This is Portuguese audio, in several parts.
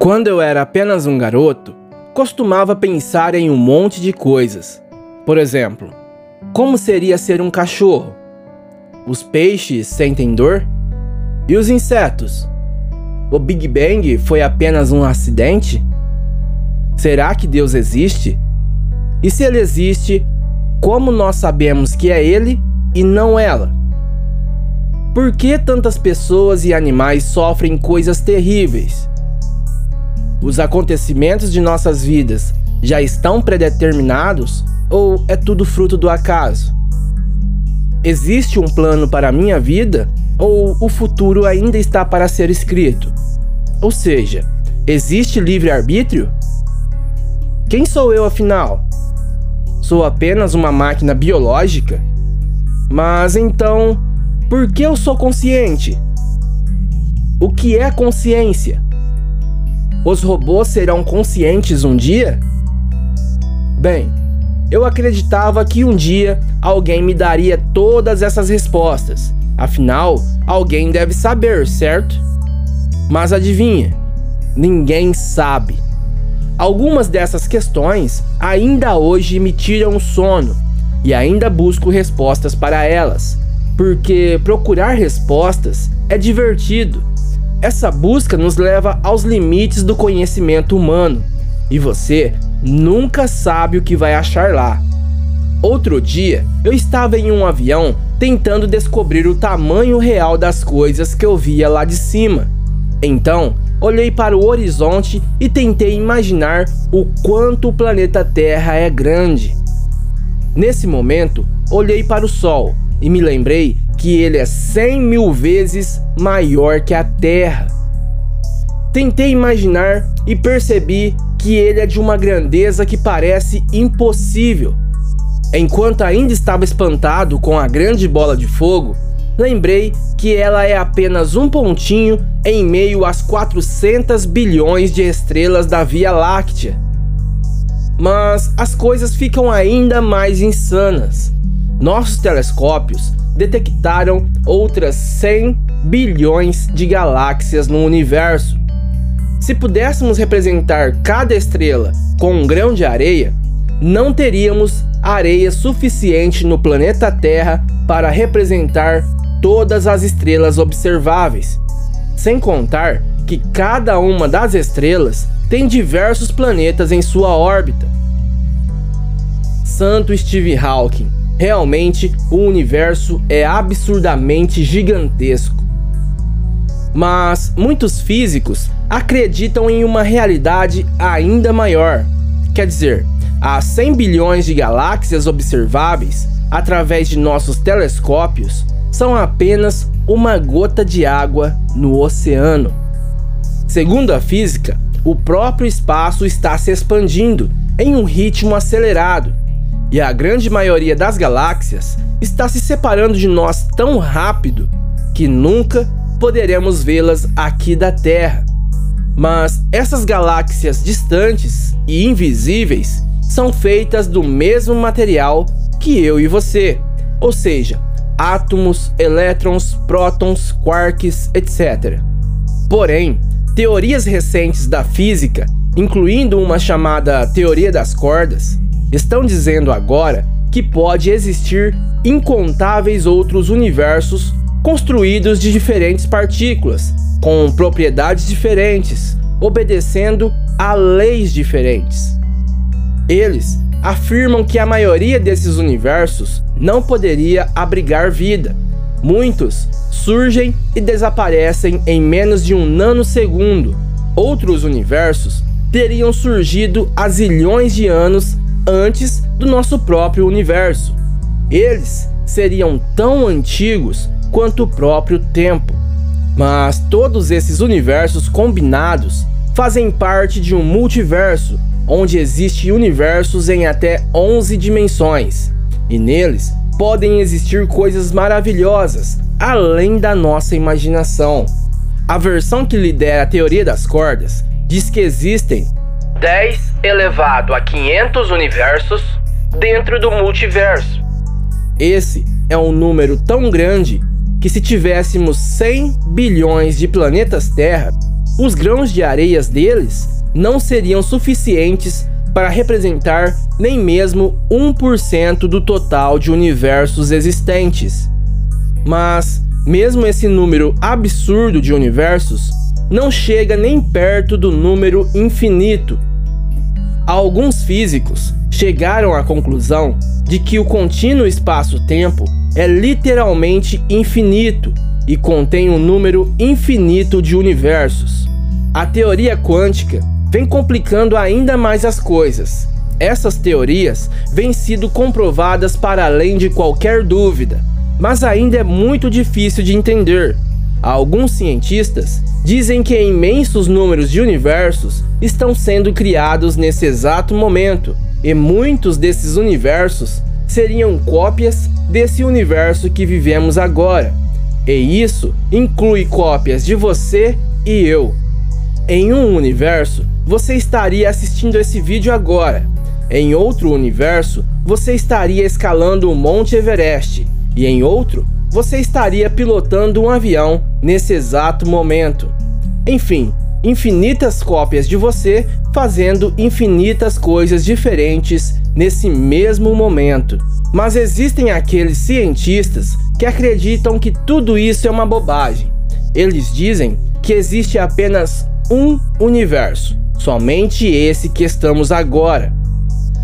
Quando eu era apenas um garoto, costumava pensar em um monte de coisas. Por exemplo, como seria ser um cachorro? Os peixes sentem dor? E os insetos? O Big Bang foi apenas um acidente? Será que Deus existe? E se ele existe, como nós sabemos que é ele e não ela? Por que tantas pessoas e animais sofrem coisas terríveis? Os acontecimentos de nossas vidas já estão predeterminados ou é tudo fruto do acaso? Existe um plano para a minha vida ou o futuro ainda está para ser escrito? Ou seja, existe livre-arbítrio? Quem sou eu afinal? Sou apenas uma máquina biológica? Mas então, por que eu sou consciente? O que é consciência? Os robôs serão conscientes um dia? Bem, eu acreditava que um dia alguém me daria todas essas respostas. Afinal, alguém deve saber, certo? Mas adivinha? Ninguém sabe. Algumas dessas questões ainda hoje me tiram sono e ainda busco respostas para elas, porque procurar respostas é divertido essa busca nos leva aos limites do conhecimento humano e você nunca sabe o que vai achar lá. Outro dia, eu estava em um avião tentando descobrir o tamanho real das coisas que eu via lá de cima. Então, olhei para o horizonte e tentei imaginar o quanto o planeta Terra é grande. Nesse momento, olhei para o Sol e me lembrei que ele é 100 mil vezes maior que a Terra. Tentei imaginar e percebi que ele é de uma grandeza que parece impossível. Enquanto ainda estava espantado com a grande bola de fogo, lembrei que ela é apenas um pontinho em meio às 400 bilhões de estrelas da Via Láctea. Mas as coisas ficam ainda mais insanas. Nossos telescópios detectaram outras 100 bilhões de galáxias no universo. Se pudéssemos representar cada estrela com um grão de areia, não teríamos areia suficiente no planeta Terra para representar todas as estrelas observáveis. Sem contar que cada uma das estrelas tem diversos planetas em sua órbita. Santo Steve Hawking Realmente, o universo é absurdamente gigantesco. Mas muitos físicos acreditam em uma realidade ainda maior. Quer dizer, há 100 bilhões de galáxias observáveis através de nossos telescópios são apenas uma gota de água no oceano. Segundo a física, o próprio espaço está se expandindo em um ritmo acelerado e a grande maioria das galáxias está se separando de nós tão rápido que nunca poderemos vê-las aqui da Terra. Mas essas galáxias distantes e invisíveis são feitas do mesmo material que eu e você, ou seja, átomos, elétrons, prótons, quarks, etc. Porém, teorias recentes da física, incluindo uma chamada teoria das cordas, estão dizendo agora que pode existir incontáveis outros universos construídos de diferentes partículas, com propriedades diferentes, obedecendo a leis diferentes. Eles afirmam que a maioria desses universos não poderia abrigar vida. Muitos surgem e desaparecem em menos de um nanosegundo. Outros universos teriam surgido há zilhões de anos antes do nosso próprio universo. Eles seriam tão antigos quanto o próprio tempo. Mas todos esses universos combinados fazem parte de um multiverso, onde existem universos em até 11 dimensões, e neles podem existir coisas maravilhosas além da nossa imaginação. A versão que lidera a teoria das cordas diz que existem 10 elevado a 500 universos dentro do multiverso. Esse é um número tão grande que se tivéssemos 100 bilhões de planetas Terra, os grãos de areias deles não seriam suficientes para representar nem mesmo 1% do total de universos existentes. Mas, mesmo esse número absurdo de universos não chega nem perto do número infinito. Alguns físicos chegaram à conclusão de que o contínuo espaço-tempo é literalmente infinito e contém um número infinito de universos. A teoria quântica vem complicando ainda mais as coisas. Essas teorias vêm sido comprovadas para além de qualquer dúvida, mas ainda é muito difícil de entender. Alguns cientistas dizem que imensos números de universos estão sendo criados nesse exato momento, e muitos desses universos seriam cópias desse universo que vivemos agora. E isso inclui cópias de você e eu. Em um universo, você estaria assistindo esse vídeo agora. Em outro universo, você estaria escalando o Monte Everest. E em outro, você estaria pilotando um avião nesse exato momento. Enfim, infinitas cópias de você fazendo infinitas coisas diferentes nesse mesmo momento. Mas existem aqueles cientistas que acreditam que tudo isso é uma bobagem. Eles dizem que existe apenas um universo, somente esse que estamos agora.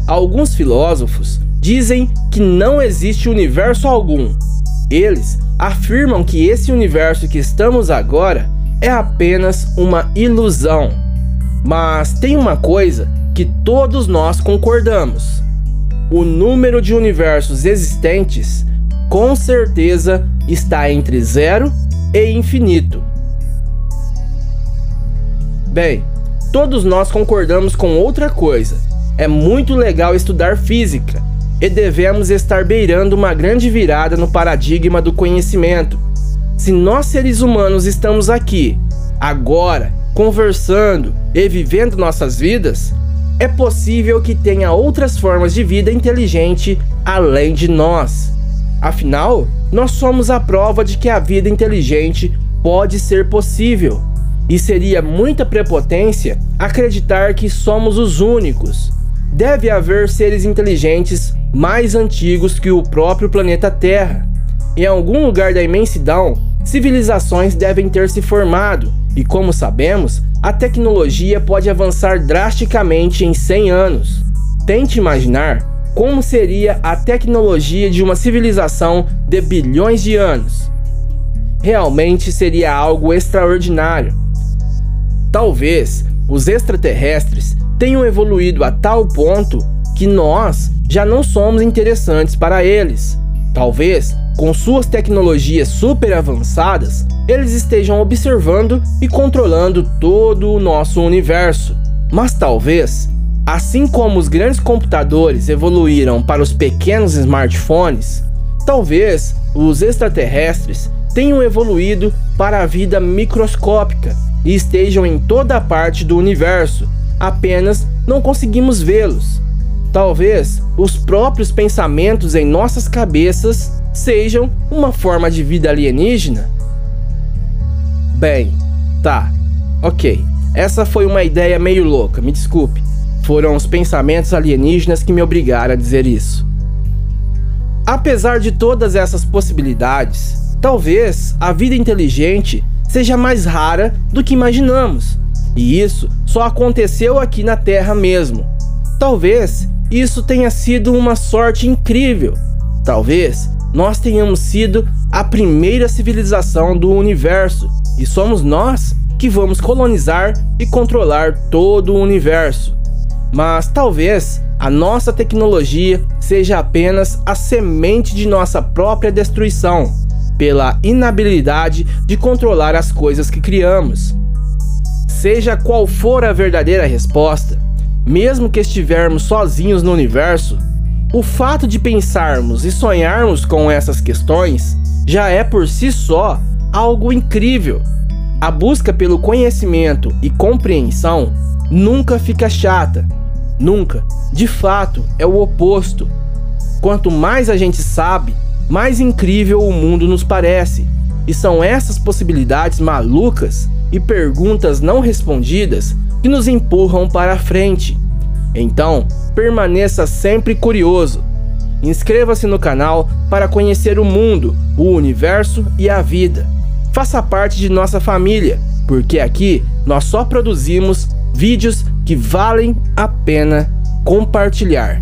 Alguns filósofos dizem que não existe universo algum. Eles afirmam que esse universo que estamos agora é apenas uma ilusão. Mas tem uma coisa que todos nós concordamos: o número de universos existentes com certeza está entre zero e infinito. Bem, todos nós concordamos com outra coisa. É muito legal estudar física e devemos estar beirando uma grande virada no paradigma do conhecimento. Se nós seres humanos estamos aqui, agora, conversando e vivendo nossas vidas, é possível que tenha outras formas de vida inteligente além de nós. Afinal, nós somos a prova de que a vida inteligente pode ser possível. E seria muita prepotência acreditar que somos os únicos. Deve haver seres inteligentes mais antigos que o próprio planeta Terra. Em algum lugar da imensidão, civilizações devem ter se formado, e como sabemos, a tecnologia pode avançar drasticamente em 100 anos. Tente imaginar como seria a tecnologia de uma civilização de bilhões de anos. Realmente seria algo extraordinário. Talvez os extraterrestres tenham evoluído a tal ponto que nós já não somos interessantes para eles. Talvez, com suas tecnologias super avançadas, eles estejam observando e controlando todo o nosso universo. Mas talvez, assim como os grandes computadores evoluíram para os pequenos smartphones, talvez os extraterrestres tenham evoluído para a vida microscópica e estejam em toda parte do universo, apenas não conseguimos vê-los. Talvez os próprios pensamentos em nossas cabeças sejam uma forma de vida alienígena? Bem, tá, ok. Essa foi uma ideia meio louca, me desculpe. Foram os pensamentos alienígenas que me obrigaram a dizer isso. Apesar de todas essas possibilidades, talvez a vida inteligente seja mais rara do que imaginamos. E isso só aconteceu aqui na Terra mesmo. Talvez isso tenha sido uma sorte incrível. Talvez nós tenhamos sido a primeira civilização do universo e somos nós que vamos colonizar e controlar todo o universo. Mas talvez a nossa tecnologia seja apenas a semente de nossa própria destruição, pela inabilidade de controlar as coisas que criamos. Seja qual for a verdadeira resposta, mesmo que estivermos sozinhos no universo, o fato de pensarmos e sonharmos com essas questões já é por si só algo incrível. A busca pelo conhecimento e compreensão nunca fica chata. Nunca. De fato, é o oposto. Quanto mais a gente sabe, mais incrível o mundo nos parece. E são essas possibilidades malucas e perguntas não respondidas que nos empurram para frente. Então, permaneça sempre curioso. Inscreva-se no canal para conhecer o mundo, o universo e a vida. Faça parte de nossa família, porque aqui nós só produzimos vídeos que valem a pena compartilhar.